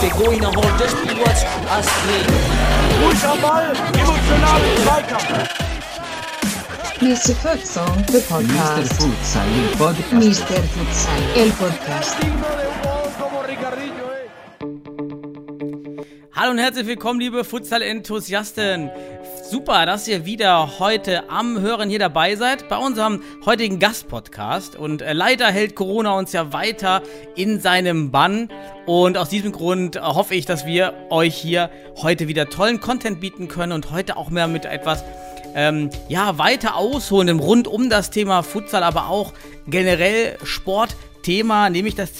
Begoina holt das Spiel Astrid. Ruhig am Ball, emotional Zweikampf. Mr. Futsal, the Mr. podcast. Futsal, il podcast. Mr. Futsal, el podcast. Hallo und herzlich willkommen, liebe Futsal-Enthusiasten. Super, dass ihr wieder heute am Hören hier dabei seid bei unserem heutigen Gastpodcast. Und äh, leider hält Corona uns ja weiter in seinem Bann. Und aus diesem Grund äh, hoffe ich, dass wir euch hier heute wieder tollen Content bieten können und heute auch mehr mit etwas ähm, ja, weiter ausholendem rund um das Thema Futsal, aber auch generell Sportthema, nämlich das,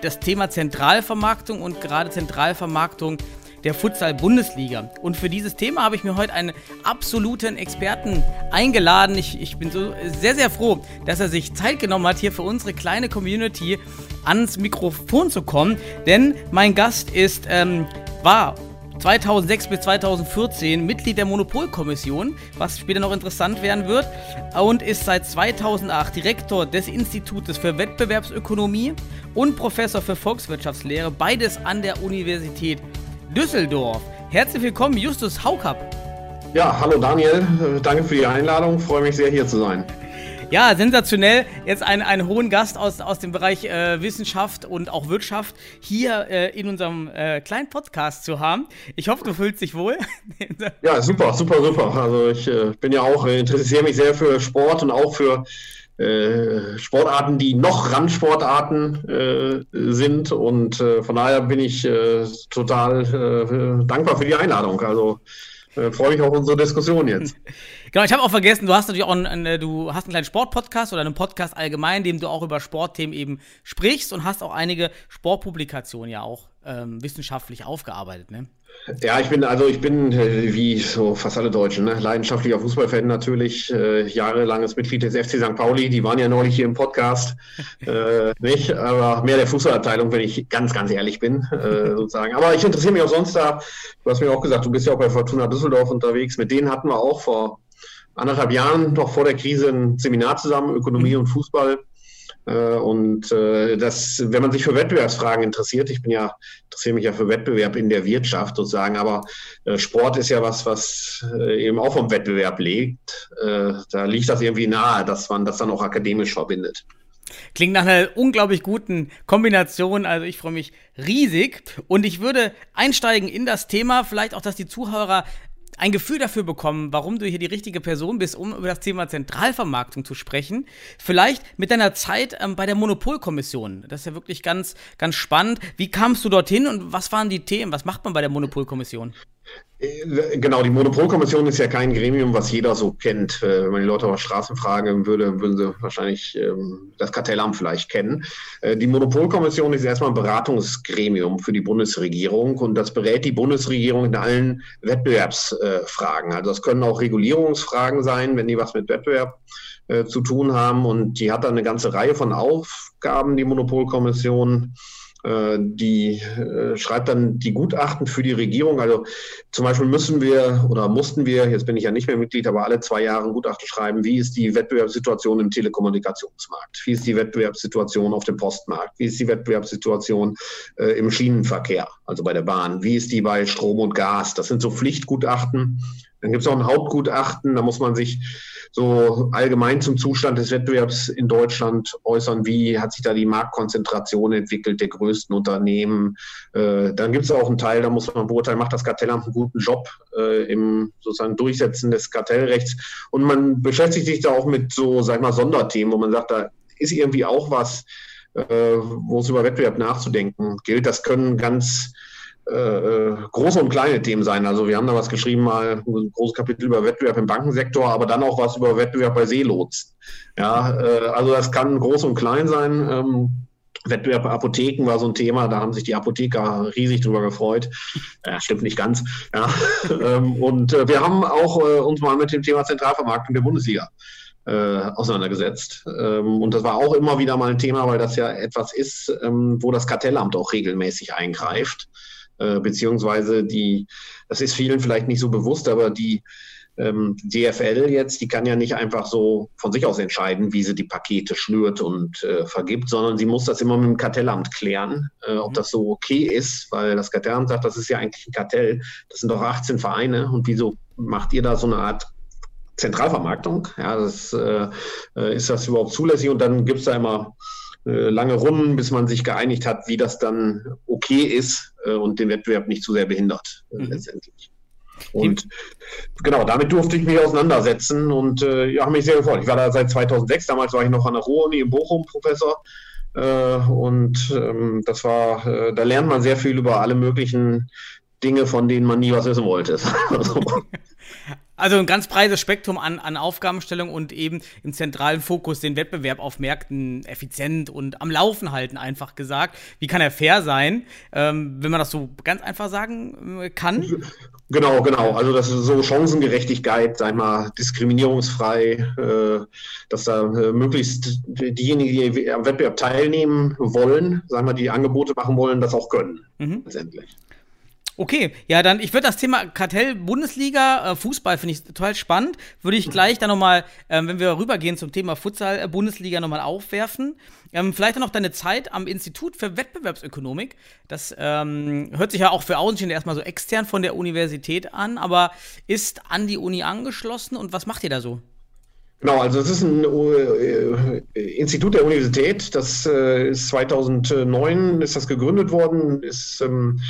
das Thema Zentralvermarktung und gerade Zentralvermarktung der Futsal-Bundesliga. Und für dieses Thema habe ich mir heute einen absoluten Experten eingeladen. Ich, ich bin so sehr, sehr froh, dass er sich Zeit genommen hat, hier für unsere kleine Community ans Mikrofon zu kommen. Denn mein Gast ist, ähm, war 2006 bis 2014 Mitglied der Monopolkommission, was später noch interessant werden wird, und ist seit 2008 Direktor des Institutes für Wettbewerbsökonomie und Professor für Volkswirtschaftslehre, beides an der Universität Düsseldorf. Herzlich willkommen, Justus Haukapp. Ja, hallo Daniel, danke für die Einladung, freue mich sehr hier zu sein. Ja, sensationell, jetzt einen, einen hohen Gast aus, aus dem Bereich äh, Wissenschaft und auch Wirtschaft hier äh, in unserem äh, kleinen Podcast zu haben. Ich hoffe, du fühlst dich wohl. Ja, super, super, super. Also ich äh, bin ja auch, äh, interessiere mich sehr für Sport und auch für Sportarten, die noch Randsportarten äh, sind und äh, von daher bin ich äh, total äh, dankbar für die Einladung. Also äh, freue mich auf unsere Diskussion jetzt. Genau, ich habe auch vergessen, du hast natürlich auch einen, einen, du hast einen kleinen Sportpodcast oder einen Podcast allgemein, in dem du auch über Sportthemen eben sprichst und hast auch einige Sportpublikationen ja auch ähm, wissenschaftlich aufgearbeitet, ne? Ja, ich bin also ich bin äh, wie so fast alle Deutschen, ne? leidenschaftlicher Fußballfan natürlich, äh, jahrelanges Mitglied des FC St. Pauli. Die waren ja neulich hier im Podcast, äh, nicht, aber mehr der Fußballabteilung, wenn ich ganz, ganz ehrlich bin, äh, sozusagen. Aber ich interessiere mich auch sonst da. Du hast mir auch gesagt, du bist ja auch bei Fortuna Düsseldorf unterwegs. Mit denen hatten wir auch vor anderthalb Jahren, noch vor der Krise, ein Seminar zusammen, Ökonomie und Fußball. Äh, Und äh, das, wenn man sich für Wettbewerbsfragen interessiert, ich bin ja, interessiere mich ja für Wettbewerb in der Wirtschaft sozusagen, aber äh, Sport ist ja was, was eben auch vom Wettbewerb. Äh, Da liegt das irgendwie nahe, dass man das dann auch akademisch verbindet. Klingt nach einer unglaublich guten Kombination. Also ich freue mich riesig. Und ich würde einsteigen in das Thema, vielleicht auch, dass die Zuhörer ein Gefühl dafür bekommen, warum du hier die richtige Person bist, um über das Thema Zentralvermarktung zu sprechen. Vielleicht mit deiner Zeit ähm, bei der Monopolkommission. Das ist ja wirklich ganz, ganz spannend. Wie kamst du dorthin und was waren die Themen? Was macht man bei der Monopolkommission? Äh, Genau, die Monopolkommission ist ja kein Gremium, was jeder so kennt. Äh, Wenn man die Leute auf der Straße fragen würde, würden sie wahrscheinlich ähm, das Kartellamt vielleicht kennen. Äh, Die Monopolkommission ist erstmal ein Beratungsgremium für die Bundesregierung und das berät die Bundesregierung in allen Wettbewerbsfragen. Also das können auch Regulierungsfragen sein, wenn die was mit Wettbewerb zu tun haben. Und die hat dann eine ganze Reihe von Aufgaben, die Monopolkommission. Äh, Die äh, schreibt dann die Gutachten für die Regierung. Also zum Beispiel müssen wir oder mussten wir, jetzt bin ich ja nicht mehr Mitglied, aber alle zwei Jahre ein Gutachten schreiben, wie ist die Wettbewerbssituation im Telekommunikationsmarkt? Wie ist die Wettbewerbssituation auf dem Postmarkt? Wie ist die Wettbewerbssituation äh, im Schienenverkehr, also bei der Bahn? Wie ist die bei Strom und Gas? Das sind so Pflichtgutachten. Dann gibt es auch ein Hauptgutachten, da muss man sich so allgemein zum Zustand des Wettbewerbs in Deutschland äußern. Wie hat sich da die Marktkonzentration entwickelt der größten Unternehmen? Äh, dann gibt es auch einen Teil, da muss man beurteilen, macht das Kartellamt einen guten Job äh, im sozusagen Durchsetzen des Kartellrechts. Und man beschäftigt sich da auch mit so, sag ich mal, Sonderthemen, wo man sagt, da ist irgendwie auch was, äh, wo es über Wettbewerb nachzudenken gilt. Das können ganz äh, große und kleine Themen sein. Also wir haben da was geschrieben, mal ein großes Kapitel über Wettbewerb im Bankensektor, aber dann auch was über Wettbewerb bei Seelotsen. Ja, äh, also das kann groß und klein sein. Ähm, Wettbewerb Apotheken war so ein Thema, da haben sich die Apotheker riesig drüber gefreut. Ja, stimmt nicht ganz. Ja. ähm, und äh, wir haben auch äh, uns mal mit dem Thema Zentralvermarktung der Bundesliga äh, auseinandergesetzt. Ähm, und das war auch immer wieder mal ein Thema, weil das ja etwas ist, ähm, wo das Kartellamt auch regelmäßig eingreift. Äh, beziehungsweise die, das ist vielen vielleicht nicht so bewusst, aber die ähm, DFL jetzt, die kann ja nicht einfach so von sich aus entscheiden, wie sie die Pakete schnürt und äh, vergibt, sondern sie muss das immer mit dem Kartellamt klären, äh, ob mhm. das so okay ist, weil das Kartellamt sagt, das ist ja eigentlich ein Kartell, das sind doch 18 Vereine und wieso macht ihr da so eine Art Zentralvermarktung? Ja, das, äh, äh ist das überhaupt zulässig? Und dann gibt es da immer lange Runden, bis man sich geeinigt hat, wie das dann okay ist äh, und den Wettbewerb nicht zu sehr behindert mhm. letztendlich. Und genau, damit durfte ich mich auseinandersetzen und äh, ja, habe mich sehr gefreut. Ich war da seit 2006, damals war ich noch an der Ruhr-Uni in Bochum Professor. Äh, und ähm, das war, äh, da lernt man sehr viel über alle möglichen Dinge, von denen man nie was wissen wollte. also, also ein ganz breites Spektrum an, an Aufgabenstellung und eben im zentralen Fokus den Wettbewerb auf Märkten effizient und am Laufen halten, einfach gesagt. Wie kann er fair sein, ähm, wenn man das so ganz einfach sagen äh, kann? Genau, genau. Also das ist so Chancengerechtigkeit, sag mal, diskriminierungsfrei, äh, dass da äh, möglichst diejenigen, die am Wettbewerb teilnehmen wollen, sagen wir, die Angebote machen wollen, das auch können, mhm. letztendlich. Okay, ja, dann, ich würde das Thema Kartell Bundesliga, äh, Fußball finde ich total spannend. Würde ich gleich dann nochmal, ähm, wenn wir rübergehen zum Thema Futsal äh, Bundesliga, nochmal aufwerfen. Ähm, vielleicht dann noch deine Zeit am Institut für Wettbewerbsökonomik. Das ähm, hört sich ja auch für Außenstehende erstmal so extern von der Universität an, aber ist an die Uni angeschlossen und was macht ihr da so? Genau, also es ist ein äh, Institut der Universität. Das äh, ist 2009 ist das gegründet worden, ist ähm,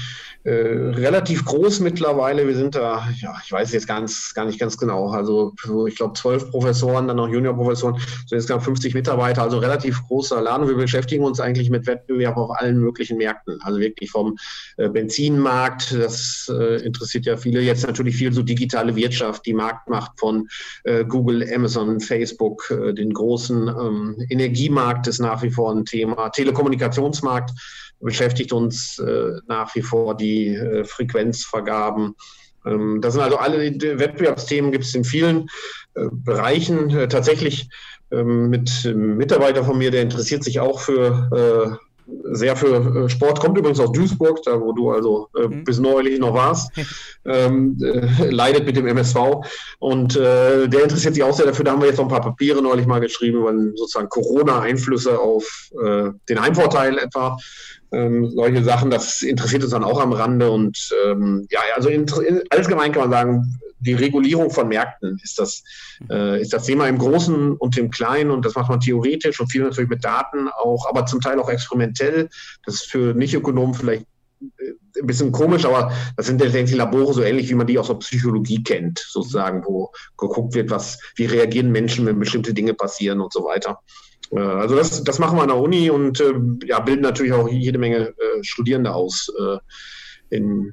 äh, relativ groß mittlerweile. Wir sind da, ja, ich weiß jetzt ganz, gar nicht ganz genau. Also ich glaube zwölf Professoren, dann noch Juniorprofessoren, so insgesamt 50 Mitarbeiter, also relativ großer Laden. Wir beschäftigen uns eigentlich mit Wettbewerb auf allen möglichen Märkten. Also wirklich vom äh, Benzinmarkt, das äh, interessiert ja viele. Jetzt natürlich viel so digitale Wirtschaft, die Marktmacht von äh, Google, Amazon, Facebook, äh, den großen ähm, Energiemarkt ist nach wie vor ein Thema, Telekommunikationsmarkt beschäftigt uns äh, nach wie vor die äh, Frequenzvergaben. Ähm, das sind also alle Wettbewerbsthemen, gibt es in vielen äh, Bereichen. Äh, tatsächlich ähm, mit einem Mitarbeiter von mir, der interessiert sich auch für äh, sehr für äh, Sport, kommt übrigens aus Duisburg, da wo du also äh, mhm. bis neulich noch warst, ähm, äh, leidet mit dem MSV und äh, der interessiert sich auch sehr dafür. Da haben wir jetzt noch ein paar Papiere neulich mal geschrieben über sozusagen Corona-Einflüsse auf den Heimvorteil etwa ähm, solche Sachen, das interessiert uns dann auch am Rande. Und ähm, ja, also allgemein kann man sagen, die Regulierung von Märkten ist das, äh, ist das Thema im Großen und im Kleinen und das macht man theoretisch und viel natürlich mit Daten auch, aber zum Teil auch experimentell. Das ist für Nicht-Ökonomen vielleicht äh, ein bisschen komisch, aber das sind letztendlich Labore so ähnlich, wie man die aus der Psychologie kennt, sozusagen, wo geguckt wird, was, wie reagieren Menschen, wenn bestimmte Dinge passieren und so weiter. Äh, also das, das machen wir an der Uni und äh, ja, bilden natürlich auch jede Menge äh, Studierende aus. Äh, in,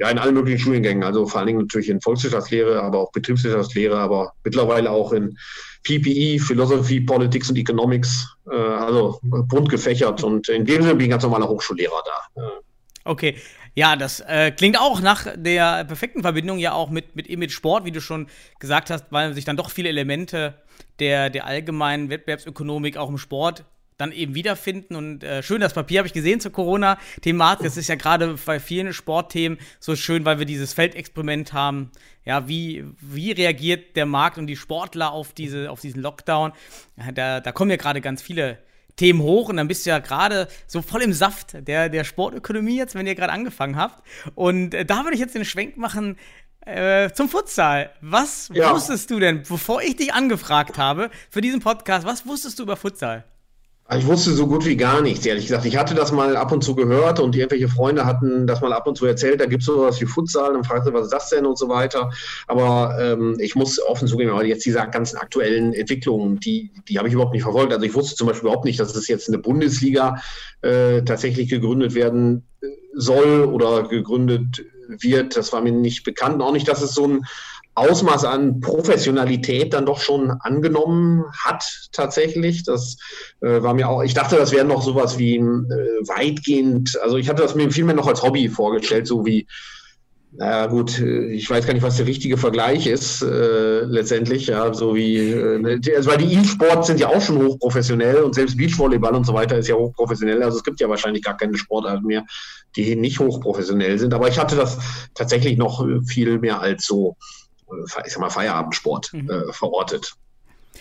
ja, in allen möglichen Studiengängen, also vor allen Dingen natürlich in Volkswirtschaftslehre, aber auch Betriebswirtschaftslehre, aber mittlerweile auch in PPE, Philosophy, Politics und Economics, äh, also bunt gefächert und in dem Sinne bin ich ganz normaler Hochschullehrer da. Okay, ja, das äh, klingt auch nach der perfekten Verbindung ja auch mit, mit Image Sport, wie du schon gesagt hast, weil sich dann doch viele Elemente der, der allgemeinen Wettbewerbsökonomik auch im Sport dann eben wiederfinden. Und äh, schön, das Papier habe ich gesehen zur Corona-Thematik. Das ist ja gerade bei vielen Sportthemen so schön, weil wir dieses Feldexperiment haben. Ja, wie, wie reagiert der Markt und die Sportler auf, diese, auf diesen Lockdown? Da, da kommen ja gerade ganz viele Themen hoch und dann bist du ja gerade so voll im Saft der, der Sportökonomie jetzt, wenn ihr gerade angefangen habt. Und äh, da würde ich jetzt den Schwenk machen äh, zum Futsal. Was ja. wusstest du denn, bevor ich dich angefragt habe für diesen Podcast, was wusstest du über Futsal? Ich wusste so gut wie gar nichts, ehrlich gesagt. Ich hatte das mal ab und zu gehört und irgendwelche Freunde hatten das mal ab und zu erzählt, da gibt es sowas wie Futsal, dann fragte was ist das denn und so weiter. Aber ähm, ich muss offen zugeben, aber jetzt diese ganzen aktuellen Entwicklungen, die, die habe ich überhaupt nicht verfolgt. Also ich wusste zum Beispiel überhaupt nicht, dass es jetzt eine Bundesliga äh, tatsächlich gegründet werden äh, soll oder gegründet wird. Das war mir nicht bekannt. Auch nicht, dass es so ein Ausmaß an Professionalität dann doch schon angenommen hat tatsächlich. Das äh, war mir auch, ich dachte, das wäre noch sowas wie äh, weitgehend, also ich hatte das mir vielmehr noch als Hobby vorgestellt, so wie, naja gut, äh, ich weiß gar nicht, was der richtige Vergleich ist äh, letztendlich, ja, so wie, äh, also weil die E-Sports sind ja auch schon hochprofessionell und selbst Beachvolleyball und so weiter ist ja hochprofessionell, also es gibt ja wahrscheinlich gar keine Sportarten mehr, die nicht hochprofessionell sind, aber ich hatte das tatsächlich noch viel mehr als so. Ich sag mal, Feierabendsport mhm. äh, verortet.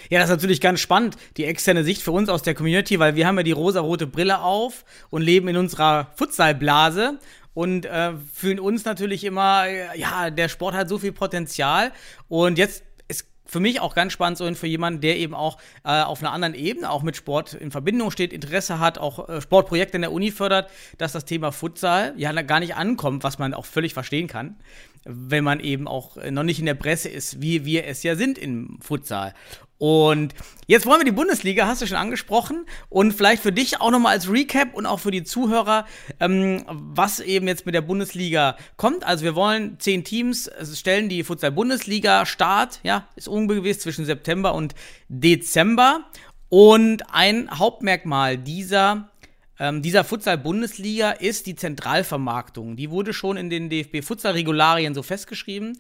Ja, das ist natürlich ganz spannend, die externe Sicht für uns aus der Community, weil wir haben ja die rosarote Brille auf und leben in unserer Futsalblase und äh, fühlen uns natürlich immer, ja, der Sport hat so viel Potenzial und jetzt für mich auch ganz spannend so für jemanden, der eben auch äh, auf einer anderen Ebene auch mit Sport in Verbindung steht, Interesse hat, auch äh, Sportprojekte in der Uni fördert, dass das Thema Futsal ja gar nicht ankommt, was man auch völlig verstehen kann wenn man eben auch noch nicht in der Presse ist, wie wir es ja sind im Futsal. Und jetzt wollen wir die Bundesliga, hast du schon angesprochen. Und vielleicht für dich auch nochmal als Recap und auch für die Zuhörer, ähm, was eben jetzt mit der Bundesliga kommt. Also wir wollen zehn Teams stellen, die Futsal-Bundesliga Start, ja, ist ungewiss zwischen September und Dezember. Und ein Hauptmerkmal dieser ähm, dieser Futsal-Bundesliga ist die Zentralvermarktung. Die wurde schon in den DFB-Futsal-Regularien so festgeschrieben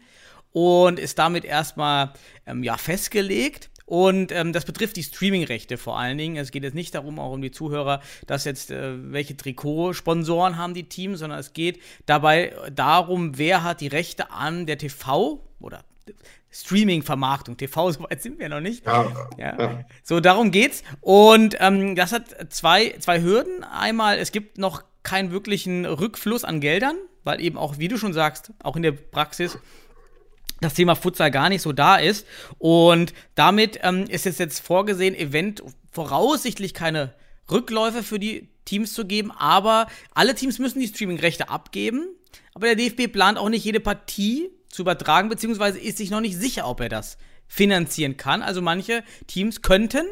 und ist damit erstmal ähm, ja, festgelegt. Und ähm, das betrifft die Streaming-Rechte vor allen Dingen. Es geht jetzt nicht darum, auch um die Zuhörer, dass jetzt äh, welche Trikotsponsoren haben die Teams, sondern es geht dabei darum, wer hat die Rechte an der TV oder Streaming-Vermarktung. TV, so weit sind wir noch nicht. Ja, ja. ja. So, darum geht's. Und ähm, das hat zwei, zwei Hürden. Einmal, es gibt noch keinen wirklichen Rückfluss an Geldern, weil eben auch, wie du schon sagst, auch in der Praxis das Thema Futsal gar nicht so da ist. Und damit ähm, ist es jetzt vorgesehen, event voraussichtlich keine Rückläufe für die Teams zu geben, aber alle Teams müssen die Streaming-Rechte abgeben. Aber der DFB plant auch nicht jede Partie zu übertragen, beziehungsweise ist sich noch nicht sicher, ob er das finanzieren kann. Also manche Teams könnten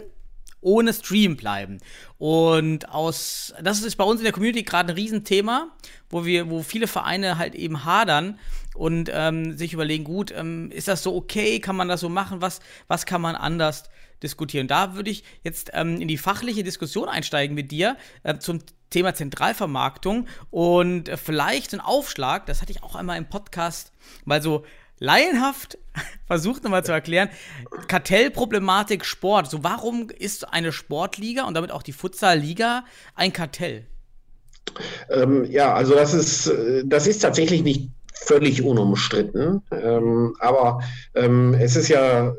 ohne Stream bleiben. Und aus, das ist bei uns in der Community gerade ein Riesenthema, wo wir, wo viele Vereine halt eben hadern und ähm, sich überlegen, gut, ähm, ist das so okay, kann man das so machen, was, was kann man anders diskutieren? Da würde ich jetzt ähm, in die fachliche Diskussion einsteigen mit dir äh, zum Thema Zentralvermarktung und äh, vielleicht ein Aufschlag, das hatte ich auch einmal im Podcast mal so laienhaft versucht nochmal zu erklären, Kartellproblematik Sport. So, warum ist eine Sportliga und damit auch die Futsalliga ein Kartell? Ähm, ja, also das ist, äh, das ist tatsächlich nicht völlig unumstritten. Ähm, aber ähm, es ist ja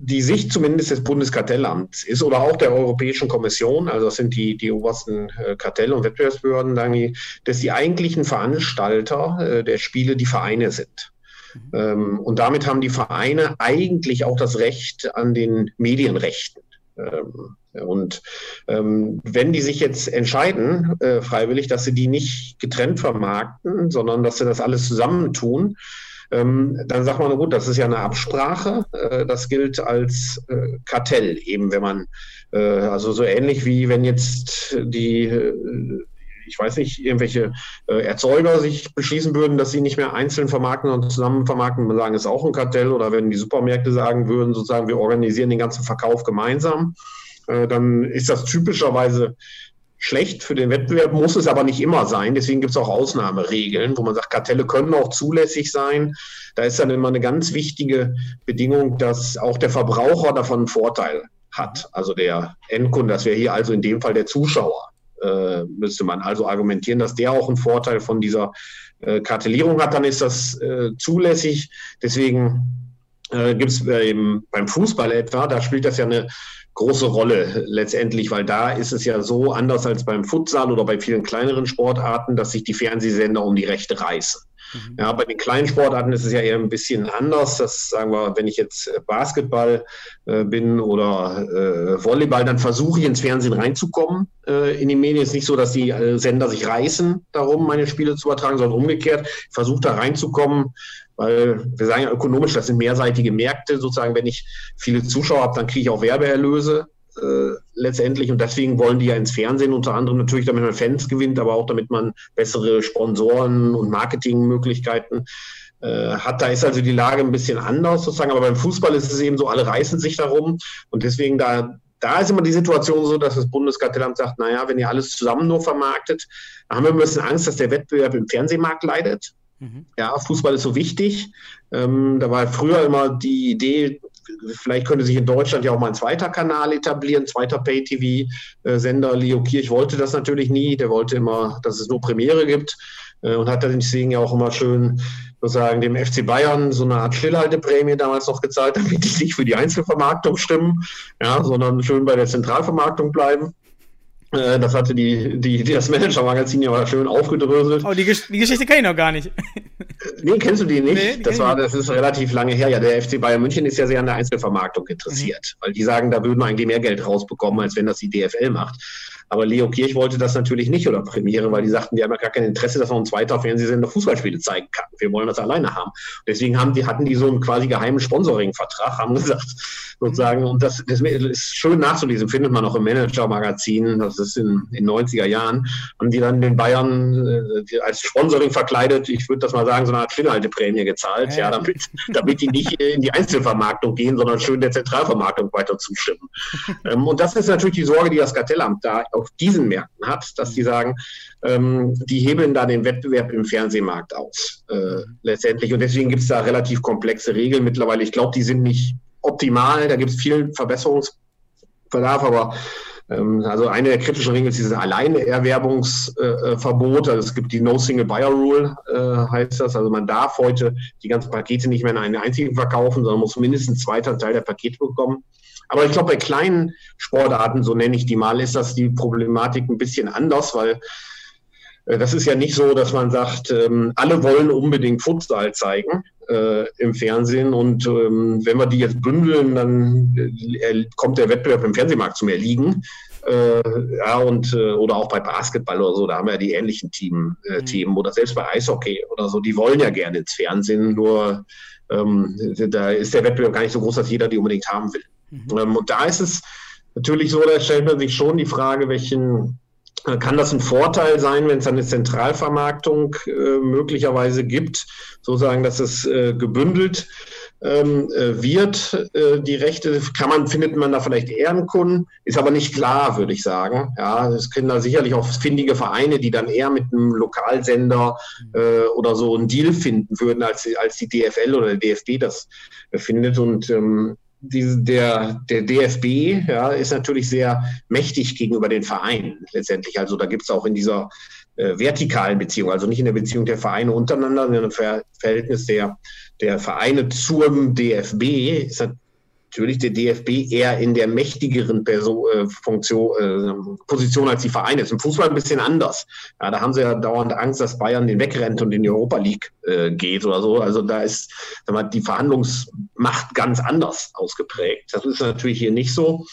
die Sicht zumindest des Bundeskartellamts ist oder auch der Europäischen Kommission, also das sind die, die obersten äh, Kartell- und Wettbewerbsbehörden, dass die eigentlichen Veranstalter äh, der Spiele die Vereine sind. Mhm. Ähm, und damit haben die Vereine eigentlich auch das Recht an den Medienrechten. Ähm, und ähm, wenn die sich jetzt entscheiden, äh, freiwillig, dass sie die nicht getrennt vermarkten, sondern dass sie das alles zusammentun, ähm, dann sagt man, gut, das ist ja eine Absprache, äh, das gilt als äh, Kartell, eben wenn man, äh, also so ähnlich wie wenn jetzt die äh, ich weiß nicht, irgendwelche äh, Erzeuger sich beschließen würden, dass sie nicht mehr einzeln vermarkten und zusammen vermarkten, man sagen, ist auch ein Kartell, oder wenn die Supermärkte sagen würden, sozusagen, wir organisieren den ganzen Verkauf gemeinsam, äh, dann ist das typischerweise schlecht für den Wettbewerb, muss es aber nicht immer sein. Deswegen gibt es auch Ausnahmeregeln, wo man sagt, Kartelle können auch zulässig sein. Da ist dann immer eine ganz wichtige Bedingung, dass auch der Verbraucher davon einen Vorteil hat. Also der Endkunde, das wäre hier also in dem Fall der Zuschauer, äh, müsste man also argumentieren, dass der auch einen Vorteil von dieser äh, Kartellierung hat, dann ist das äh, zulässig. Deswegen äh, gibt es beim Fußball etwa, da spielt das ja eine große Rolle letztendlich, weil da ist es ja so anders als beim Futsal oder bei vielen kleineren Sportarten, dass sich die Fernsehsender um die Rechte reißen. Mhm. Ja, bei den kleinen Sportarten ist es ja eher ein bisschen anders. Das sagen wir, wenn ich jetzt Basketball äh, bin oder äh, Volleyball, dann versuche ich ins Fernsehen reinzukommen. Äh, in die Medien ist nicht so, dass die äh, Sender sich reißen darum, meine Spiele zu übertragen, sondern umgekehrt. Ich versuche da reinzukommen, weil wir sagen ja ökonomisch, das sind mehrseitige Märkte. Sozusagen, wenn ich viele Zuschauer habe, dann kriege ich auch Werbeerlöse äh, letztendlich. Und deswegen wollen die ja ins Fernsehen, unter anderem natürlich, damit man Fans gewinnt, aber auch damit man bessere Sponsoren und Marketingmöglichkeiten äh, hat. Da ist also die Lage ein bisschen anders sozusagen. Aber beim Fußball ist es eben so, alle reißen sich darum. Und deswegen da da ist immer die Situation so, dass das Bundeskartellamt sagt, naja, wenn ihr alles zusammen nur vermarktet, dann haben wir ein bisschen Angst, dass der Wettbewerb im Fernsehmarkt leidet. Mhm. Ja, Fußball ist so wichtig. Ähm, da war früher immer die Idee, vielleicht könnte sich in Deutschland ja auch mal ein zweiter Kanal etablieren, zweiter Pay-TV-Sender. Leo Kirch wollte das natürlich nie. Der wollte immer, dass es nur Premiere gibt. äh, und hat deswegen ja auch immer schön sozusagen dem FC Bayern so eine Art Stillhalteprämie damals noch gezahlt, damit die nicht für die Einzelvermarktung stimmen, ja, sondern schön bei der Zentralvermarktung bleiben. Äh, das hatte die, die, das Manager-Magazin ja schön aufgedröselt. Oh, die, Gesch die Geschichte kenne ich noch gar nicht. Nee, kennst du die nicht? Nee, die das war, das ist relativ lange her. Ja, der FC Bayern München ist ja sehr an der Einzelvermarktung interessiert, mhm. weil die sagen, da würden wir eigentlich mehr Geld rausbekommen, als wenn das die DFL macht. Aber Leo Kirch wollte das natürlich nicht oder Premiere, weil die sagten, die haben ja gar kein Interesse, dass man ein zweiter Fernsehsender Fußballspiele zeigen kann. Wir wollen das alleine haben. Deswegen haben die, hatten die so einen quasi geheimen Sponsoring-Vertrag, haben gesagt, sozusagen, und das, das, ist schön nachzulesen, findet man auch im Manager-Magazin, das ist in den 90er Jahren, haben die dann den Bayern äh, als Sponsoring verkleidet, ich würde das mal sagen, so eine Art Stillhalteprämie gezahlt, ja, ja damit, damit die nicht in die Einzelvermarktung gehen, sondern schön der Zentralvermarktung weiter zustimmen. ähm, und das ist natürlich die Sorge, die das Kartellamt da auf diesen Märkten hat, dass die sagen, ähm, die hebeln da den Wettbewerb im Fernsehmarkt aus, äh, letztendlich. Und deswegen gibt es da relativ komplexe Regeln mittlerweile. Ich glaube, die sind nicht optimal, da gibt es viel Verbesserungsbedarf, aber ähm, also eine der kritischen Regeln ist dieses Alleinerwerbungsverbot. also es gibt die No Single Buyer Rule, äh, heißt das. Also man darf heute die ganzen Pakete nicht mehr in einen einzigen verkaufen, sondern muss mindestens einen zweiten Teil der Pakete bekommen. Aber ich glaube, bei kleinen Sportarten, so nenne ich die mal, ist das die Problematik ein bisschen anders, weil äh, das ist ja nicht so, dass man sagt, ähm, alle wollen unbedingt Futsal zeigen äh, im Fernsehen und ähm, wenn wir die jetzt bündeln, dann äh, kommt der Wettbewerb im Fernsehmarkt zum Erliegen. Ja, und, oder auch bei Basketball oder so, da haben wir ja die ähnlichen Team, mhm. Themen oder selbst bei Eishockey oder so, die wollen ja gerne ins Fernsehen, nur ähm, da ist der Wettbewerb gar nicht so groß, dass jeder die unbedingt haben will. Mhm. Ähm, und da ist es natürlich so, da stellt man sich schon die Frage, welchen äh, kann das ein Vorteil sein, wenn es eine Zentralvermarktung äh, möglicherweise gibt, sozusagen, dass es äh, gebündelt ähm, äh, wird, äh, die Rechte, kann man, findet man da vielleicht Ehrenkunden, ist aber nicht klar, würde ich sagen. Ja, es können da sicherlich auch findige Vereine, die dann eher mit einem Lokalsender äh, oder so einen Deal finden würden, als, als die DFL oder der DFB das findet. Und ähm, diese, der, der DFB ja, ist natürlich sehr mächtig gegenüber den Vereinen letztendlich. Also da gibt es auch in dieser äh, vertikalen Beziehung, also nicht in der Beziehung der Vereine untereinander, sondern im Ver Verhältnis der, der Vereine zum DFB ist natürlich der DFB eher in der mächtigeren Person, äh, Funktion, äh, Position als die Vereine. Ist im Fußball ein bisschen anders. Ja, da haben sie ja dauernd Angst, dass Bayern den wegrennt und in die Europa League äh, geht oder so. Also da ist mal, die Verhandlungsmacht ganz anders ausgeprägt. Das ist natürlich hier nicht so.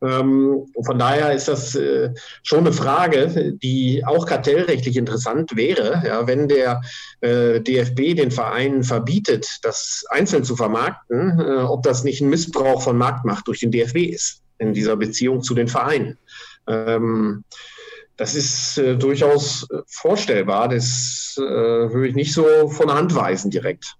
Ähm, von daher ist das äh, schon eine Frage, die auch kartellrechtlich interessant wäre, ja, wenn der äh, DFB den Vereinen verbietet, das einzeln zu vermarkten, äh, ob das nicht ein Missbrauch von Marktmacht durch den DFB ist in dieser Beziehung zu den Vereinen. Ähm, das ist äh, durchaus vorstellbar. Das äh, würde ich nicht so von der Hand weisen direkt.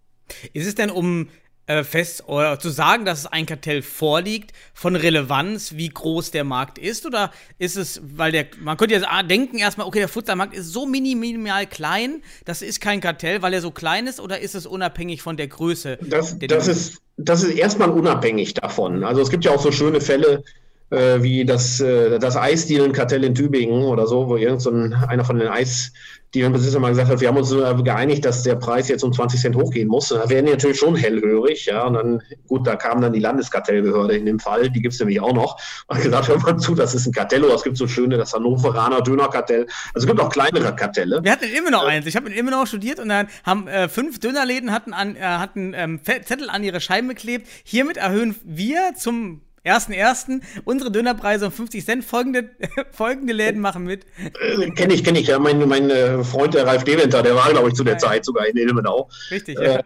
Ist es denn um äh, fest oder zu sagen, dass es ein Kartell vorliegt, von Relevanz, wie groß der Markt ist? Oder ist es, weil der, man könnte ja denken erstmal, okay, der Futsalmarkt ist so minimal klein, das ist kein Kartell, weil er so klein ist, oder ist es unabhängig von der Größe? Das, das ist, das ist erstmal unabhängig davon. Also es gibt ja auch so schöne Fälle, äh, wie das, äh, das Eisdielenkartell in Tübingen oder so, wo irgend so ein, einer von den Eis die dann Besitzer mal gesagt hat, wir haben uns geeinigt, dass der Preis jetzt um 20 Cent hochgehen muss. Da werden die natürlich schon hellhörig. Ja, und dann, gut, da kam dann die Landeskartellbehörde in dem Fall, die gibt es nämlich auch noch, und gesagt, hör mal zu, das ist ein Kartell oder es gibt so schöne, das Hannoveraner Dönerkartell. Also es gibt auch kleinere Kartelle. Wir hatten in Immenau eins. Ich habe in Immenau studiert und dann haben äh, fünf Dönerläden hatten, an, äh, hatten ähm, Zettel an ihre Scheiben geklebt. Hiermit erhöhen wir zum 1.1. unsere Dönerpreise um 50 Cent. Folgende, folgende Läden machen mit. Äh, kenne ich, kenne ich. Ja, mein, mein äh, Freund, der Ralf Deventer, der war, glaube ich, zu der ja, Zeit sogar in Ilmenau. Richtig, ja. Äh,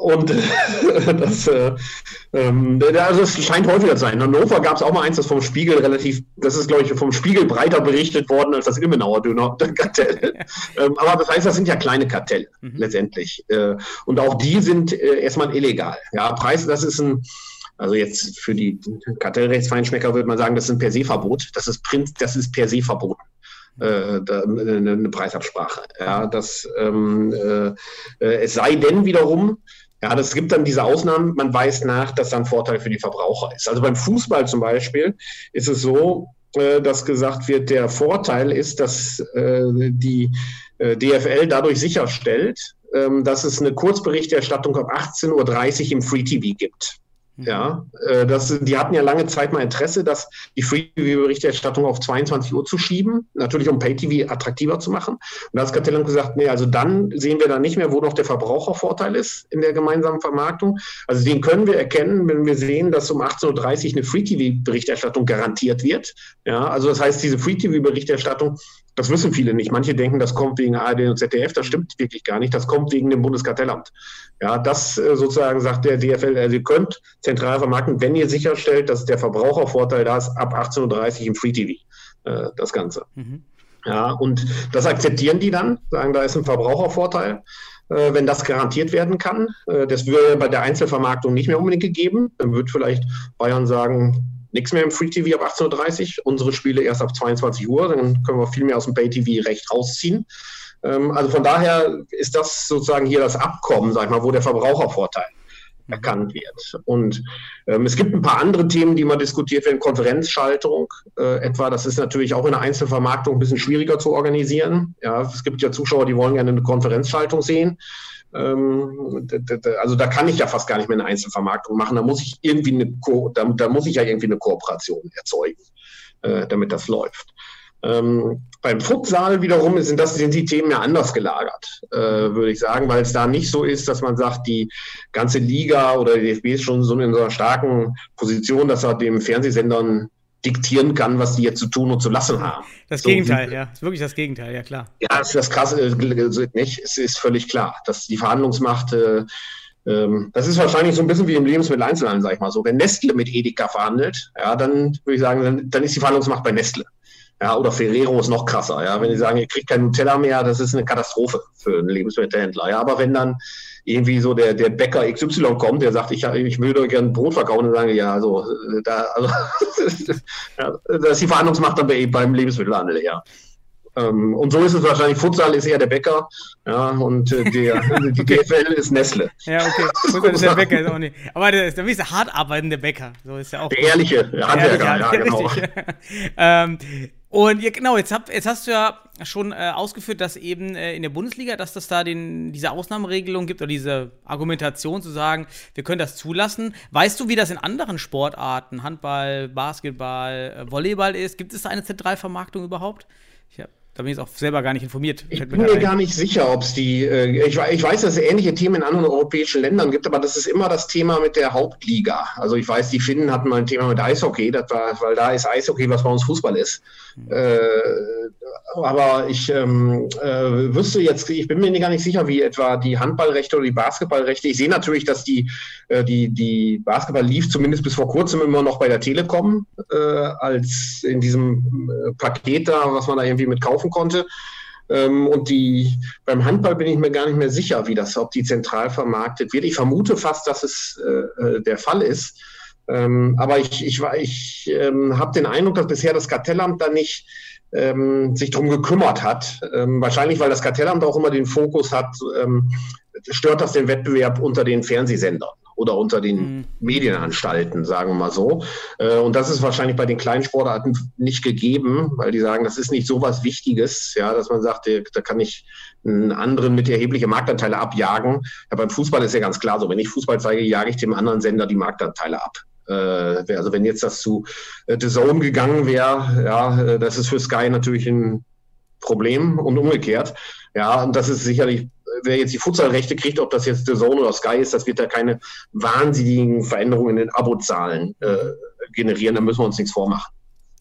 und das, äh, ähm, also es scheint häufiger zu sein. In Hannover gab es auch mal eins, das vom Spiegel relativ, das ist, glaube ich, vom Spiegel breiter berichtet worden als das Ilmenauer Döner-Kartell. ähm, aber das heißt, das sind ja kleine Kartelle mhm. letztendlich. Äh, und auch die sind äh, erstmal illegal. Ja, Preis, das ist ein also jetzt für die Kartellrechtsfeinschmecker würde man sagen, das ist ein per se Verbot. Das ist, Print, das ist per se verboten. Äh, eine Preisabsprache. Ja, das, ähm, äh, es sei denn wiederum, ja, das gibt dann diese Ausnahmen, man weiß nach, dass da ein Vorteil für die Verbraucher ist. Also beim Fußball zum Beispiel ist es so, äh, dass gesagt wird, der Vorteil ist, dass äh, die äh, DFL dadurch sicherstellt, ähm, dass es eine Kurzberichterstattung ab 18.30 Uhr im Free TV gibt. Ja, äh, das, die hatten ja lange Zeit mal Interesse, dass die Free-TV-Berichterstattung auf 22 Uhr zu schieben, natürlich um Pay-TV attraktiver zu machen. Und da hat Kartellamt gesagt, nee, also dann sehen wir da nicht mehr, wo noch der Verbrauchervorteil ist in der gemeinsamen Vermarktung. Also den können wir erkennen, wenn wir sehen, dass um 18.30 Uhr eine Free-TV-Berichterstattung garantiert wird. Ja, also das heißt, diese Free-TV-Berichterstattung das wissen viele nicht. Manche denken, das kommt wegen ARD und ZDF. Das stimmt wirklich gar nicht. Das kommt wegen dem Bundeskartellamt. Ja, das äh, sozusagen sagt der DFL, also ihr könnt zentral vermarkten, wenn ihr sicherstellt, dass der Verbrauchervorteil da ist, ab 18.30 Uhr im Free TV, äh, das Ganze. Mhm. Ja, und das akzeptieren die dann, sagen, da ist ein Verbrauchervorteil, äh, wenn das garantiert werden kann. Äh, das würde bei der Einzelvermarktung nicht mehr unbedingt gegeben. Dann wird vielleicht Bayern sagen, nichts mehr im Free TV ab 18.30 Uhr, unsere Spiele erst ab 22 Uhr, dann können wir viel mehr aus dem Pay TV recht rausziehen. Ähm, also von daher ist das sozusagen hier das Abkommen, sag ich mal, wo der Verbrauchervorteil erkannt wird. Und ähm, es gibt ein paar andere Themen, die mal diskutiert werden. Konferenzschaltung äh, etwa, das ist natürlich auch in der Einzelvermarktung ein bisschen schwieriger zu organisieren. Ja, es gibt ja Zuschauer, die wollen gerne eine Konferenzschaltung sehen. Ähm, also da kann ich ja fast gar nicht mehr eine Einzelvermarktung machen. Da muss ich irgendwie eine, Ko da, da muss ich ja irgendwie eine Kooperation erzeugen, äh, damit das läuft. Ähm, beim Futsal wiederum sind, das, sind die Themen ja anders gelagert, äh, würde ich sagen, weil es da nicht so ist, dass man sagt, die ganze Liga oder die DFB ist schon so in so einer starken Position, dass er dem Fernsehsendern diktieren kann, was die jetzt zu tun und zu lassen haben. Das so, Gegenteil, ja. ist wirklich das Gegenteil, ja klar. Ja, das ist das Krasse, äh, nicht? Es ist völlig klar, dass die Verhandlungsmacht, äh, ähm, das ist wahrscheinlich so ein bisschen wie im Lebensmitteleinzelhandel, sag ich mal so. Wenn Nestle mit Edeka verhandelt, ja, dann würde ich sagen, dann, dann ist die Verhandlungsmacht bei Nestle. Ja, oder Ferrero ist noch krasser. Ja, wenn die sagen, ihr kriegt kein Nutella mehr, das ist eine Katastrophe für einen Lebensmittelhändler. Ja, aber wenn dann irgendwie so der, der Bäcker XY kommt, der sagt, ich, ich würde gerne Brot verkaufen, dann sagen ja, also, da, also ja, das ist die Verhandlungsmacht dann bei, beim Lebensmittelhandel, ja. Ähm, und so ist es wahrscheinlich. Futsal ist eher der Bäcker, ja, und äh, der, die DFL ist Nestle. Ja, okay. Futsal ist der Bäcker, ist auch nicht. Aber der ist der hart arbeitende Bäcker. So ist ja auch. Der ehrliche Handwerker, ja, genau. ähm, und ja, genau, jetzt, hab, jetzt hast du ja schon äh, ausgeführt, dass eben äh, in der Bundesliga, dass das da den, diese Ausnahmeregelung gibt oder diese Argumentation zu sagen, wir können das zulassen. Weißt du, wie das in anderen Sportarten, Handball, Basketball, äh, Volleyball ist? Gibt es da eine Zentralvermarktung überhaupt? Ich habe da bin ich jetzt auch selber gar nicht informiert. Ich bin mir gar nicht sicher, ob es die. Äh, ich, ich, weiß, dass es ähnliche Themen in anderen europäischen Ländern gibt, aber das ist immer das Thema mit der Hauptliga. Also ich weiß, die Finnen hatten mal ein Thema mit Eishockey, das war, weil da ist Eishockey, was bei uns Fußball ist. Mhm. Äh, aber ich ähm, äh, wüsste jetzt, ich bin mir gar nicht sicher, wie etwa die Handballrechte oder die Basketballrechte. Ich sehe natürlich, dass die, äh, die, die Basketball lief zumindest bis vor kurzem immer noch bei der Telekom äh, als in diesem äh, Paket da, was man da irgendwie mit kaufen konnte. Ähm, und die, beim Handball bin ich mir gar nicht mehr sicher, wie das, ob die zentral vermarktet wird. Ich vermute fast, dass es äh, äh, der Fall ist. Ähm, aber ich, ich, ich ähm, habe den Eindruck, dass bisher das Kartellamt da nicht ähm, sich drum gekümmert hat. Ähm, wahrscheinlich, weil das Kartellamt auch immer den Fokus hat, ähm, stört das den Wettbewerb unter den Fernsehsendern oder unter den mhm. Medienanstalten, sagen wir mal so. Äh, und das ist wahrscheinlich bei den kleinen Sportarten nicht gegeben, weil die sagen, das ist nicht so was Wichtiges, ja, dass man sagt, da kann ich einen anderen mit erhebliche Marktanteile abjagen. Ja, beim Fußball ist ja ganz klar so, wenn ich Fußball zeige, jage ich dem anderen Sender die Marktanteile ab. Äh, also wenn jetzt das zu äh, The Zone gegangen wäre, ja, das ist für Sky natürlich ein Problem und umgekehrt. Ja, und das ist sicherlich, wer jetzt die Futsalrechte kriegt, ob das jetzt The Zone oder Sky ist, das wird da keine wahnsinnigen Veränderungen in den Abozahlen äh, generieren. Da müssen wir uns nichts vormachen.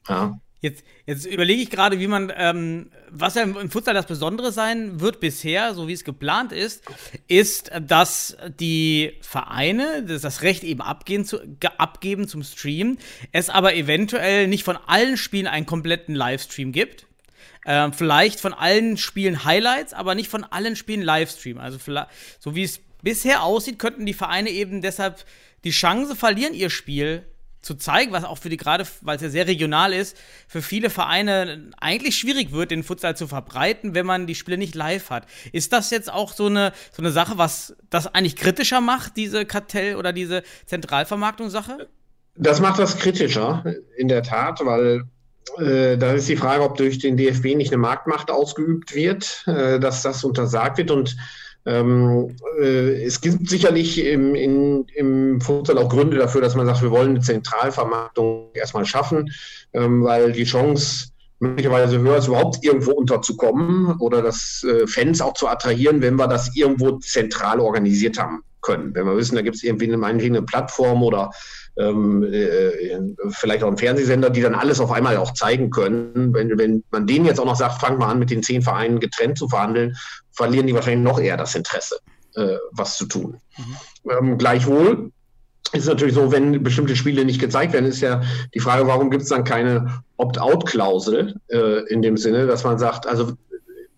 Ja. Jetzt, jetzt überlege ich gerade, wie man, ähm, was ja im Futsal das Besondere sein wird bisher, so wie es geplant ist, ist, dass die Vereine das, das Recht eben abgehen zu, abgeben zum Stream, es aber eventuell nicht von allen Spielen einen kompletten Livestream gibt. Ähm, vielleicht von allen Spielen Highlights, aber nicht von allen Spielen Livestream. Also so wie es bisher aussieht, könnten die Vereine eben deshalb die Chance verlieren, ihr Spiel zu zeigen, was auch für die gerade, weil es ja sehr regional ist, für viele Vereine eigentlich schwierig wird, den Futsal zu verbreiten, wenn man die Spiele nicht live hat. Ist das jetzt auch so eine, so eine Sache, was das eigentlich kritischer macht, diese Kartell- oder diese Zentralvermarktungssache? Das macht das kritischer, in der Tat, weil da ist die Frage, ob durch den DFB nicht eine Marktmacht ausgeübt wird, äh, dass das untersagt wird. Und ähm, äh, es gibt sicherlich im, in, im Futsal auch Gründe dafür, dass man sagt, wir wollen eine Zentralvermarktung erstmal schaffen, ähm, weil die Chance möglicherweise höher ist, überhaupt irgendwo unterzukommen oder das äh, Fans auch zu attrahieren, wenn wir das irgendwo zentral organisiert haben können. Wenn wir wissen, da gibt es irgendwie eine, eine Plattform oder ähm, äh, vielleicht auch einen Fernsehsender, die dann alles auf einmal auch zeigen können. Wenn, wenn man denen jetzt auch noch sagt, fangt mal an, mit den zehn Vereinen getrennt zu verhandeln, verlieren die wahrscheinlich noch eher das Interesse, äh, was zu tun. Mhm. Ähm, gleichwohl ist es natürlich so, wenn bestimmte Spiele nicht gezeigt werden, ist ja die Frage, warum gibt es dann keine Opt-out-Klausel äh, in dem Sinne, dass man sagt, also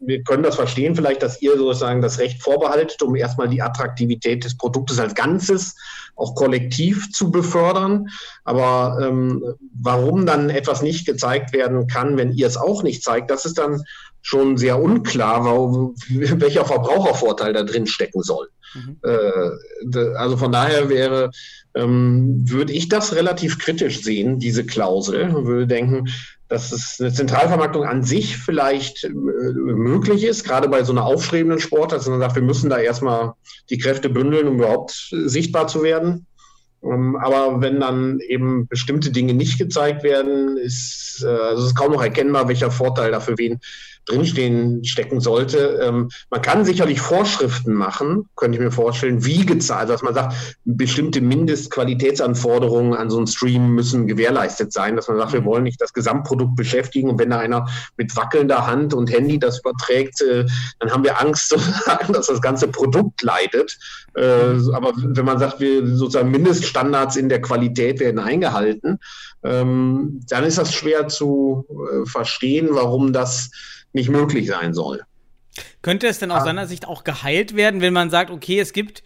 wir können das verstehen, vielleicht, dass ihr sozusagen das Recht vorbehaltet, um erstmal die Attraktivität des Produktes als Ganzes auch kollektiv zu befördern. Aber ähm, warum dann etwas nicht gezeigt werden kann, wenn ihr es auch nicht zeigt, das ist dann schon sehr unklar, warum, welcher Verbrauchervorteil da drin stecken soll. Mhm. Äh, also von daher wäre, ähm, würde ich das relativ kritisch sehen, diese Klausel, und würde denken, dass es eine Zentralvermarktung an sich vielleicht äh, möglich ist, gerade bei so einer aufstrebenden Sport, dass man sagt, wir müssen da erstmal die Kräfte bündeln, um überhaupt sichtbar zu werden. Ähm, aber wenn dann eben bestimmte Dinge nicht gezeigt werden, ist, äh, also kaum noch erkennbar, welcher Vorteil dafür wen drinstehen stecken sollte. Ähm, man kann sicherlich Vorschriften machen, könnte ich mir vorstellen, wie gezahlt, also dass man sagt, bestimmte Mindestqualitätsanforderungen an so einen Stream müssen gewährleistet sein, dass man sagt, wir mhm. wollen nicht das Gesamtprodukt beschäftigen und wenn da einer mit wackelnder Hand und Handy das überträgt, äh, dann haben wir Angst, dass das ganze Produkt leidet. Äh, aber wenn man sagt, wir sozusagen Mindeststandards in der Qualität werden eingehalten, ähm, dann ist das schwer zu äh, verstehen, warum das nicht möglich sein soll. Könnte es denn aus ah. seiner Sicht auch geheilt werden, wenn man sagt, okay, es gibt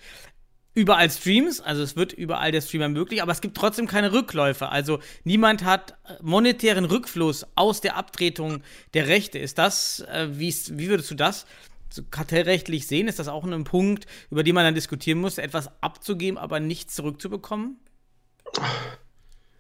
überall Streams, also es wird überall der Streamer möglich, aber es gibt trotzdem keine Rückläufe. Also niemand hat monetären Rückfluss aus der Abtretung der Rechte. Ist das, äh, wie, wie würdest du das so kartellrechtlich sehen? Ist das auch ein Punkt, über den man dann diskutieren muss, etwas abzugeben, aber nichts zurückzubekommen?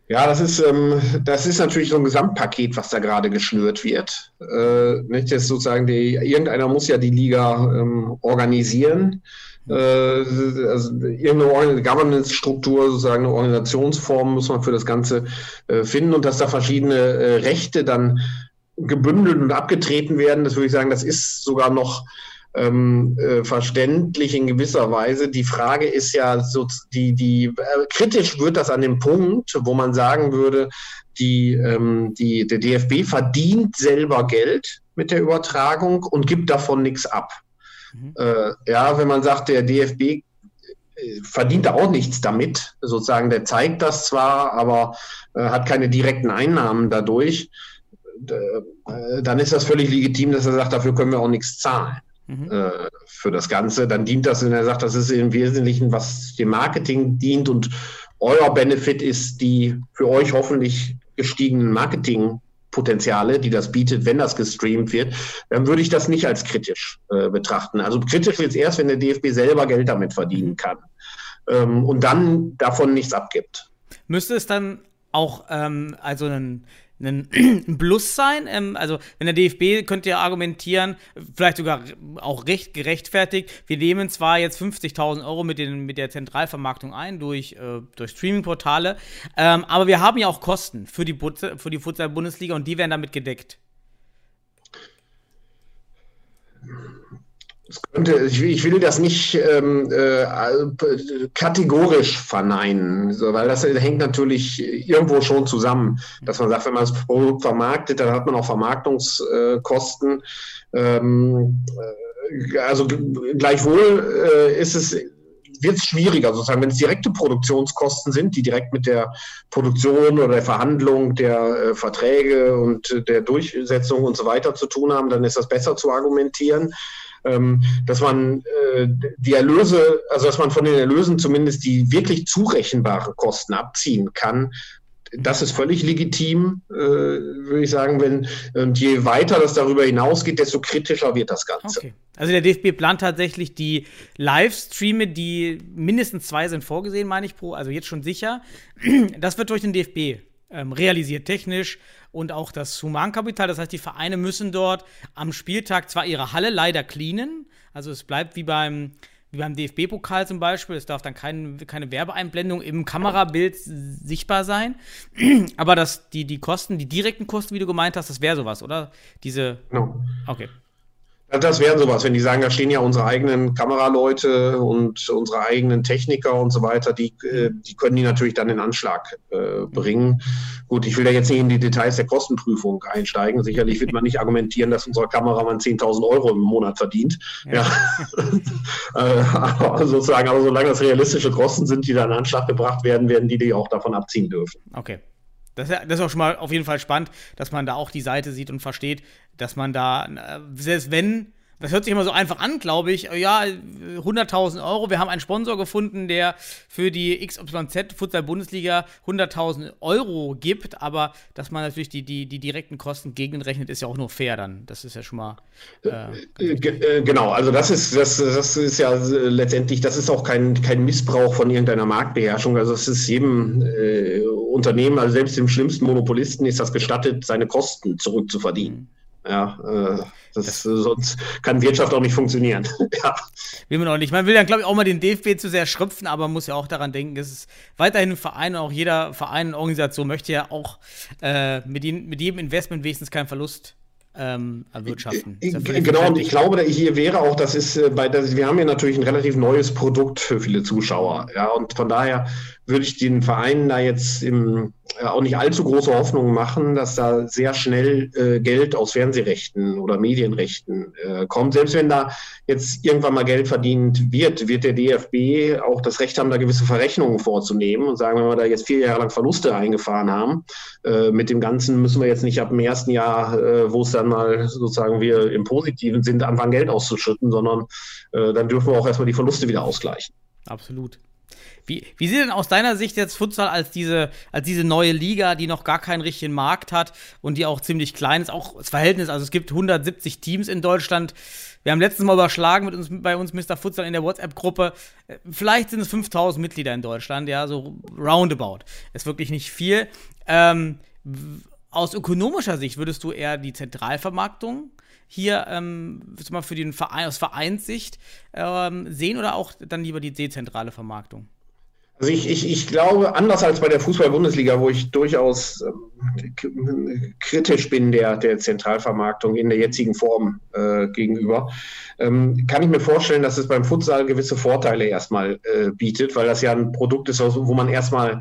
Ja, das ist, ähm, das ist natürlich so ein Gesamtpaket, was da gerade geschnürt wird. Äh, nicht, das sozusagen die, irgendeiner muss ja die Liga ähm, organisieren. Äh, also irgendeine Governance-Struktur, sozusagen eine Organisationsform muss man für das Ganze äh, finden und dass da verschiedene äh, Rechte dann gebündelt und abgetreten werden, das würde ich sagen, das ist sogar noch ähm, äh, verständlich in gewisser Weise. Die Frage ist ja, so, die, die äh, kritisch wird das an dem Punkt, wo man sagen würde, die, ähm, die, der DFB verdient selber Geld mit der Übertragung und gibt davon nichts ab. Mhm. Äh, ja, wenn man sagt, der DFB äh, verdient da auch nichts damit, sozusagen, der zeigt das zwar, aber äh, hat keine direkten Einnahmen dadurch, äh, dann ist das völlig legitim, dass er sagt, dafür können wir auch nichts zahlen mhm. äh, für das Ganze, dann dient das, wenn er sagt, das ist im Wesentlichen, was dem Marketing dient und euer Benefit ist die für euch hoffentlich gestiegenen Marketingpotenziale, die das bietet, wenn das gestreamt wird, dann würde ich das nicht als kritisch äh, betrachten. Also kritisch wird es erst, wenn der DFB selber Geld damit verdienen mhm. kann ähm, und dann davon nichts abgibt. Müsste es dann auch ähm, also einen ein, Plus sein. Ähm, also, wenn der DFB könnte ja argumentieren, vielleicht sogar auch recht gerechtfertigt, wir nehmen zwar jetzt 50.000 Euro mit, den, mit der Zentralvermarktung ein durch, äh, durch Streaming-Portale, ähm, aber wir haben ja auch Kosten für die, für die Futsal-Bundesliga und die werden damit gedeckt. Könnte, ich, ich, will das nicht ähm, äh, kategorisch verneinen, so, weil das hängt natürlich irgendwo schon zusammen, dass man sagt, wenn man das Produkt vermarktet, dann hat man auch Vermarktungskosten. Ähm, äh, also gleichwohl äh, ist es wird es schwieriger, sozusagen, wenn es direkte Produktionskosten sind, die direkt mit der Produktion oder der Verhandlung der äh, Verträge und der Durchsetzung und so weiter zu tun haben, dann ist das besser zu argumentieren dass man äh, die Erlöse, also dass man von den Erlösen zumindest die wirklich zurechenbaren Kosten abziehen kann. Das ist völlig legitim, äh, würde ich sagen, wenn und je weiter das darüber hinausgeht, desto kritischer wird das Ganze. Okay. Also der DFB plant tatsächlich die Livestreame, die mindestens zwei sind vorgesehen, meine ich, pro, also jetzt schon sicher. Das wird durch den DFB ähm, realisiert technisch und auch das Humankapital. Das heißt, die Vereine müssen dort am Spieltag zwar ihre Halle leider cleanen, also es bleibt wie beim, wie beim DFB-Pokal zum Beispiel, es darf dann kein, keine Werbeeinblendung im Kamerabild sichtbar sein, aber das, die, die Kosten, die direkten Kosten, wie du gemeint hast, das wäre sowas, oder? Diese. Genau. Okay. Das wären sowas, wenn die sagen, da stehen ja unsere eigenen Kameraleute und unsere eigenen Techniker und so weiter, die, äh, die können die natürlich dann in Anschlag äh, bringen. Gut, ich will da jetzt nicht in die Details der Kostenprüfung einsteigen. Sicherlich wird man nicht argumentieren, dass unser Kameramann 10.000 Euro im Monat verdient. Ja. ja. äh, aber sozusagen, aber solange das realistische Kosten sind, die dann in Anschlag gebracht werden, werden die die auch davon abziehen dürfen. Okay. Das, das, ist auch schon mal auf jeden Fall spannend, dass man da auch die Seite sieht und versteht, dass man da, äh, selbst wenn das hört sich immer so einfach an, glaube ich. Ja, 100.000 Euro. Wir haben einen Sponsor gefunden, der für die XYZ Futsal Bundesliga 100.000 Euro gibt. Aber dass man natürlich die, die, die direkten Kosten gegenrechnet, ist ja auch nur fair dann. Das ist ja schon mal. Äh, äh, äh genau, also das ist, das, das ist ja letztendlich, das ist auch kein, kein Missbrauch von irgendeiner Marktbeherrschung. Also es ist jedem äh, Unternehmen, also selbst dem schlimmsten Monopolisten, ist das gestattet, seine Kosten zurückzuverdienen. Mhm. Ja, äh, das, das, sonst kann Wirtschaft auch nicht funktionieren. ja. Will man auch nicht. Man will dann, glaube ich, auch mal den DFB zu sehr schröpfen, aber man muss ja auch daran denken, es ist weiterhin ein Verein und auch jeder Verein und Organisation möchte ja auch äh, mit, den, mit jedem Investment wenigstens keinen Verlust ähm, erwirtschaften. Ja genau, und ich glaube, hier wäre auch, das ist äh, bei, das, wir haben ja natürlich ein relativ neues Produkt für viele Zuschauer. Ja, und von daher würde ich den Vereinen da jetzt im, äh, auch nicht allzu große Hoffnungen machen, dass da sehr schnell äh, Geld aus Fernsehrechten oder Medienrechten äh, kommt. Selbst wenn da jetzt irgendwann mal Geld verdient wird, wird der DFB auch das Recht haben, da gewisse Verrechnungen vorzunehmen und sagen, wenn wir da jetzt vier Jahre lang Verluste eingefahren haben, äh, mit dem Ganzen müssen wir jetzt nicht ab dem ersten Jahr, äh, wo es dann mal sozusagen wir im Positiven sind, anfangen Geld auszuschütten, sondern äh, dann dürfen wir auch erstmal die Verluste wieder ausgleichen. Absolut. Wie, wie sieht denn aus deiner Sicht jetzt Futsal als diese, als diese neue Liga, die noch gar keinen richtigen Markt hat und die auch ziemlich klein ist, auch das Verhältnis, also es gibt 170 Teams in Deutschland. Wir haben letztens mal überschlagen mit uns, bei uns Mr. Futsal in der WhatsApp-Gruppe. Vielleicht sind es 5000 Mitglieder in Deutschland, ja, so roundabout. Ist wirklich nicht viel. Ähm, aus ökonomischer Sicht würdest du eher die Zentralvermarktung hier ähm, mal für den Verein aus Vereinssicht ähm, sehen oder auch dann lieber die dezentrale Vermarktung? Also ich, ich, ich glaube, anders als bei der Fußball-Bundesliga, wo ich durchaus ähm, kritisch bin der, der Zentralvermarktung in der jetzigen Form äh, gegenüber, ähm, kann ich mir vorstellen, dass es beim Futsal gewisse Vorteile erstmal äh, bietet, weil das ja ein Produkt ist, wo man erstmal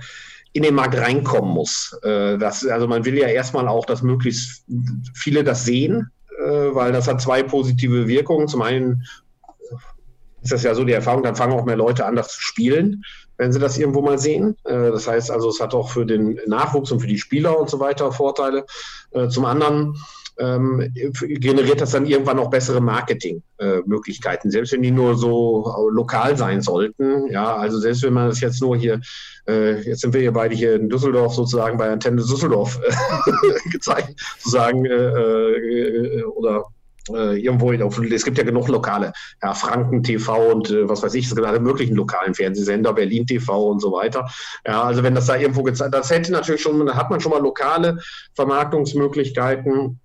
in den Markt reinkommen muss. Äh, das, also man will ja erstmal auch, dass möglichst viele das sehen, äh, weil das hat zwei positive Wirkungen. Zum einen ist das ja so die Erfahrung, dann fangen auch mehr Leute an, das zu spielen wenn sie das irgendwo mal sehen. Äh, das heißt also, es hat auch für den Nachwuchs und für die Spieler und so weiter Vorteile. Äh, zum anderen ähm, generiert das dann irgendwann auch bessere Marketingmöglichkeiten, äh, selbst wenn die nur so lokal sein sollten. Ja, also selbst wenn man das jetzt nur hier, äh, jetzt sind wir hier beide hier in Düsseldorf sozusagen bei Antenne Düsseldorf äh, gezeigt, sozusagen, äh, oder äh, irgendwo, auf, es gibt ja genug Lokale, ja, Franken TV und äh, was weiß ich, es gibt alle möglichen lokalen Fernsehsender, Berlin TV und so weiter. Ja, also wenn das da irgendwo gezeigt, das hätte natürlich schon, da hat man schon mal lokale Vermarktungsmöglichkeiten.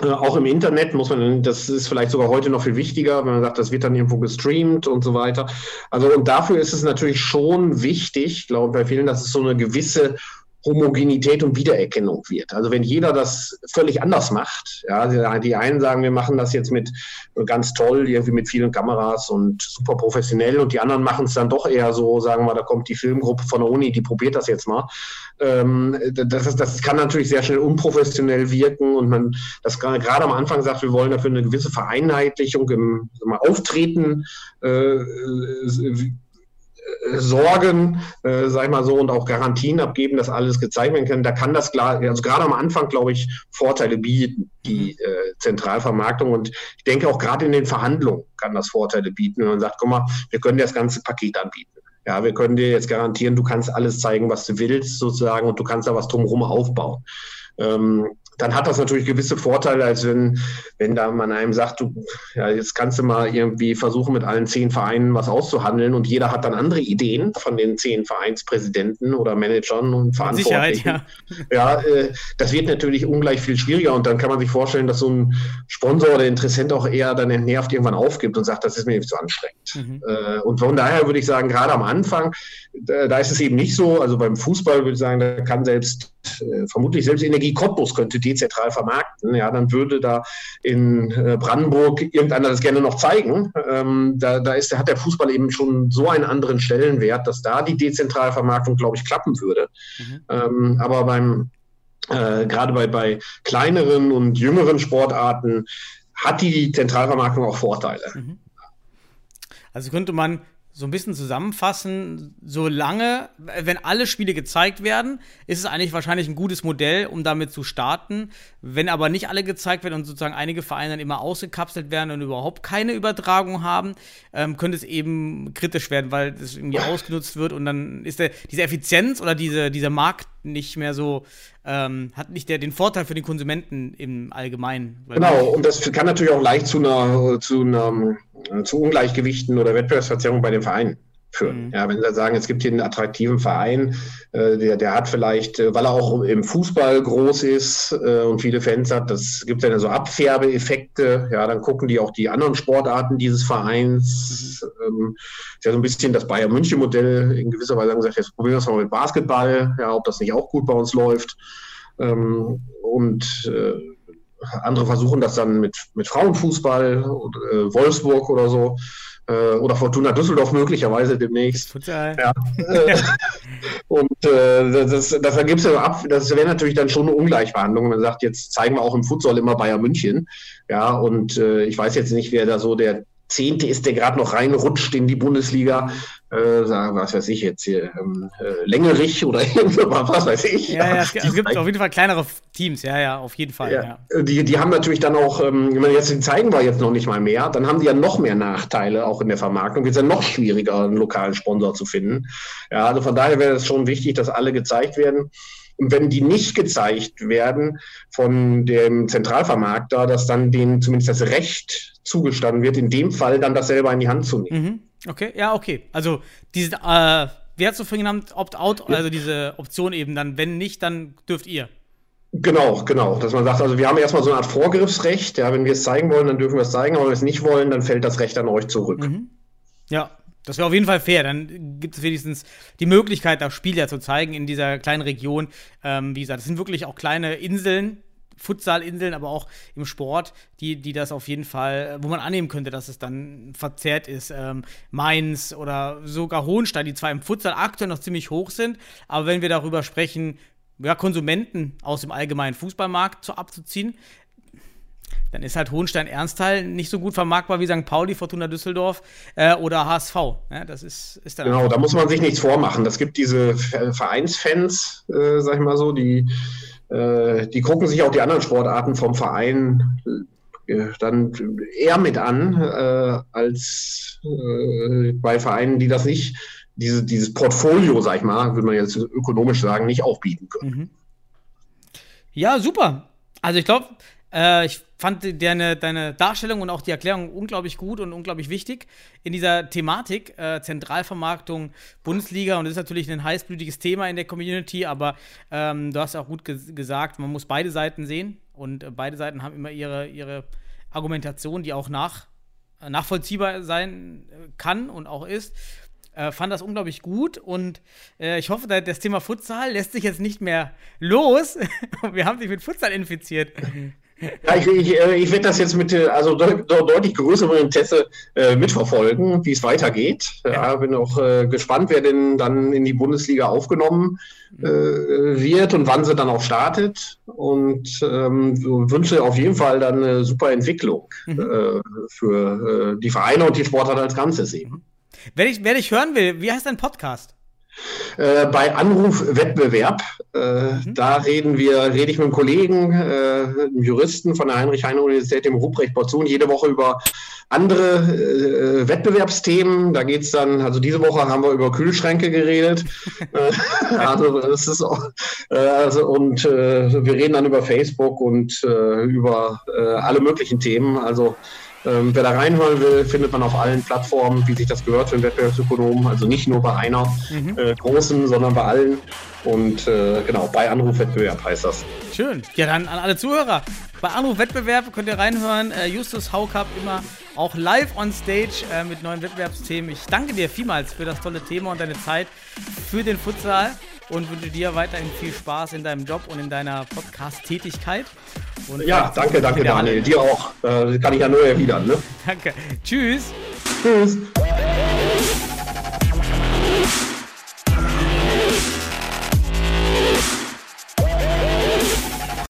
Äh, auch im Internet muss man, das ist vielleicht sogar heute noch viel wichtiger, wenn man sagt, das wird dann irgendwo gestreamt und so weiter. Also und dafür ist es natürlich schon wichtig, glaube ich, bei vielen, dass es so eine gewisse Homogenität und Wiedererkennung wird. Also wenn jeder das völlig anders macht, ja, die einen sagen, wir machen das jetzt mit ganz toll, irgendwie mit vielen Kameras und super professionell und die anderen machen es dann doch eher so, sagen wir, da kommt die Filmgruppe von der Uni, die probiert das jetzt mal. Ähm, das, das kann natürlich sehr schnell unprofessionell wirken und man das gerade am Anfang sagt, wir wollen dafür eine gewisse Vereinheitlichung im mal, Auftreten äh, Sorgen, äh, sag ich mal so, und auch Garantien abgeben, dass alles gezeigt werden kann, da kann das klar, also gerade am Anfang, glaube ich, Vorteile bieten, die mhm. äh, Zentralvermarktung. Und ich denke auch gerade in den Verhandlungen kann das Vorteile bieten, wenn man sagt, guck mal, wir können dir das ganze Paket anbieten. Ja, wir können dir jetzt garantieren, du kannst alles zeigen, was du willst, sozusagen, und du kannst da was drumherum aufbauen. Ähm, dann hat das natürlich gewisse Vorteile, als wenn, wenn da man einem sagt, du, ja, jetzt kannst du mal irgendwie versuchen, mit allen zehn Vereinen was auszuhandeln und jeder hat dann andere Ideen von den zehn Vereinspräsidenten oder Managern und Verantwortlichen. Sicherheit, ja. ja äh, das wird natürlich ungleich viel schwieriger und dann kann man sich vorstellen, dass so ein Sponsor oder Interessent auch eher dann entnervt irgendwann aufgibt und sagt, das ist mir zu anstrengend. Mhm. Äh, und von daher würde ich sagen, gerade am Anfang, da, da ist es eben nicht so, also beim Fußball würde ich sagen, da kann selbst vermutlich selbst Energie Cottbus könnte dezentral vermarkten. Ja, dann würde da in äh, Brandenburg irgendeiner das gerne noch zeigen. Ähm, da da ist, hat der Fußball eben schon so einen anderen Stellenwert, dass da die dezentrale Vermarktung, glaube ich, klappen würde. Mhm. Ähm, aber beim äh, gerade bei, bei kleineren und jüngeren Sportarten hat die Zentralvermarktung auch Vorteile. Mhm. Also könnte man so ein bisschen zusammenfassen, solange, wenn alle Spiele gezeigt werden, ist es eigentlich wahrscheinlich ein gutes Modell, um damit zu starten. Wenn aber nicht alle gezeigt werden und sozusagen einige Vereine dann immer ausgekapselt werden und überhaupt keine Übertragung haben, ähm, könnte es eben kritisch werden, weil das irgendwie ausgenutzt wird und dann ist der, diese Effizienz oder diese, dieser Markt nicht mehr so, ähm, hat nicht der, den Vorteil für den Konsumenten im Allgemeinen. Genau, und das kann natürlich auch leicht zu einer, zu einer zu Ungleichgewichten oder Wettbewerbsverzerrungen bei den Vereinen führen. Mhm. Ja, wenn Sie sagen, es gibt hier einen attraktiven Verein, äh, der, der hat vielleicht, äh, weil er auch im Fußball groß ist äh, und viele Fans hat, das gibt dann so Abfärbeeffekte. Ja, dann gucken die auch die anderen Sportarten dieses Vereins. Mhm. Ähm, ist ja so ein bisschen das Bayern München Modell in gewisser Weise gesagt, jetzt probieren wir es mal mit Basketball, ja, ob das nicht auch gut bei uns läuft. Ähm, und äh, andere versuchen das dann mit, mit Frauenfußball, äh, Wolfsburg oder so. Äh, oder Fortuna Düsseldorf möglicherweise demnächst. Ja. Äh, und äh, das, das ergibt ja ab, das wäre natürlich dann schon eine Ungleichbehandlung. Man sagt, jetzt zeigen wir auch im Futsal immer Bayern München. Ja, und äh, ich weiß jetzt nicht, wer da so der Zehnte ist, der gerade noch reinrutscht in die Bundesliga äh, sagen, was weiß ich jetzt hier, ähm, äh, Längerich oder was weiß ich. Ja, ja, es, gibt, es gibt auf jeden Fall kleinere Teams, ja, ja, auf jeden Fall. Ja. ja. Die, die haben natürlich dann auch, ähm, wenn man jetzt zeigen wir jetzt noch nicht mal mehr, dann haben die ja noch mehr Nachteile auch in der Vermarktung. Wird es ja noch schwieriger, einen lokalen Sponsor zu finden. Ja, also von daher wäre es schon wichtig, dass alle gezeigt werden. Und wenn die nicht gezeigt werden von dem Zentralvermarkter, dass dann denen zumindest das Recht zugestanden wird, in dem Fall dann das selber in die Hand zu nehmen. Mhm. Okay, ja, okay. Also diese, äh, wer hat so vorhin genannt, Opt-out, ja. also diese Option eben dann, wenn nicht, dann dürft ihr. Genau, genau. Dass man sagt, also wir haben erstmal so eine Art Vorgriffsrecht, ja, wenn wir es zeigen wollen, dann dürfen wir es zeigen, aber wenn wir es nicht wollen, dann fällt das Recht an euch zurück. Mhm. Ja, das wäre auf jeden Fall fair. Dann gibt es wenigstens die Möglichkeit, das Spiel ja zu zeigen in dieser kleinen Region. Ähm, wie gesagt, das sind wirklich auch kleine Inseln, Futsalinseln, aber auch im Sport, die, die das auf jeden Fall, wo man annehmen könnte, dass es dann verzerrt ist. Ähm, Mainz oder sogar Hohenstein, die zwar im Futsal aktuell noch ziemlich hoch sind, aber wenn wir darüber sprechen, ja, Konsumenten aus dem allgemeinen Fußballmarkt zu abzuziehen, dann ist halt Hohenstein-Ernsthal nicht so gut vermarktbar wie St. Pauli, Fortuna Düsseldorf äh, oder HSV. Ja, das ist, ist dann genau, da muss man sich nichts vormachen. Das gibt diese Vereinsfans, äh, sag ich mal so, die äh, die gucken sich auch die anderen Sportarten vom Verein äh, dann eher mit an, äh, als äh, bei Vereinen, die das nicht, diese, dieses Portfolio, sag ich mal, würde man jetzt ökonomisch sagen, nicht aufbieten können. Mhm. Ja, super. Also ich glaube, äh, ich fand deine, deine Darstellung und auch die Erklärung unglaublich gut und unglaublich wichtig in dieser Thematik äh, Zentralvermarktung Bundesliga und das ist natürlich ein heißblütiges Thema in der Community, aber ähm, du hast auch gut ges gesagt, man muss beide Seiten sehen und äh, beide Seiten haben immer ihre, ihre Argumentation, die auch nach, äh, nachvollziehbar sein äh, kann und auch ist. Äh, fand das unglaublich gut und äh, ich hoffe, das Thema Futsal lässt sich jetzt nicht mehr los. Wir haben dich mit Futsal infiziert. Ja, ich, ich, äh, ich werde das jetzt mit äh, also de deutlich größerem Interesse äh, mitverfolgen, wie es weitergeht. Ja, bin auch äh, gespannt, wer denn dann in die Bundesliga aufgenommen äh, wird und wann sie dann auch startet. Und ähm, wünsche auf jeden Fall dann eine super Entwicklung mhm. äh, für die Vereine und die Sportart als Ganzes eben. Wenn ich, wer dich hören will, wie heißt dein Podcast? Äh, bei Anrufwettbewerb, äh, mhm. da reden wir, rede ich mit einem Kollegen, äh, einem Juristen von der Heinrich-Heine-Universität, dem Ruprecht Borzun, jede Woche über andere äh, Wettbewerbsthemen. Da geht es dann, also diese Woche haben wir über Kühlschränke geredet. Äh, also das ist auch, äh, also, und äh, wir reden dann über Facebook und äh, über äh, alle möglichen Themen. Also ähm, wer da reinhören will, findet man auf allen Plattformen, wie sich das gehört für einen Wettbewerbsökonomen. Also nicht nur bei einer mhm. äh, großen, sondern bei allen. Und äh, genau, bei Anrufwettbewerb heißt das. Schön. Ja, dann an alle Zuhörer. Bei Anrufwettbewerb könnt ihr reinhören. Äh, Justus Haukapp immer auch live on stage äh, mit neuen Wettbewerbsthemen. Ich danke dir vielmals für das tolle Thema und deine Zeit für den Futsal und wünsche dir weiterhin viel Spaß in deinem Job und in deiner Podcast-Tätigkeit. Ja, danke, danke, Daniel. Dir auch. Äh, kann ich ja nur erwidern. Ne? Danke. Tschüss. Tschüss.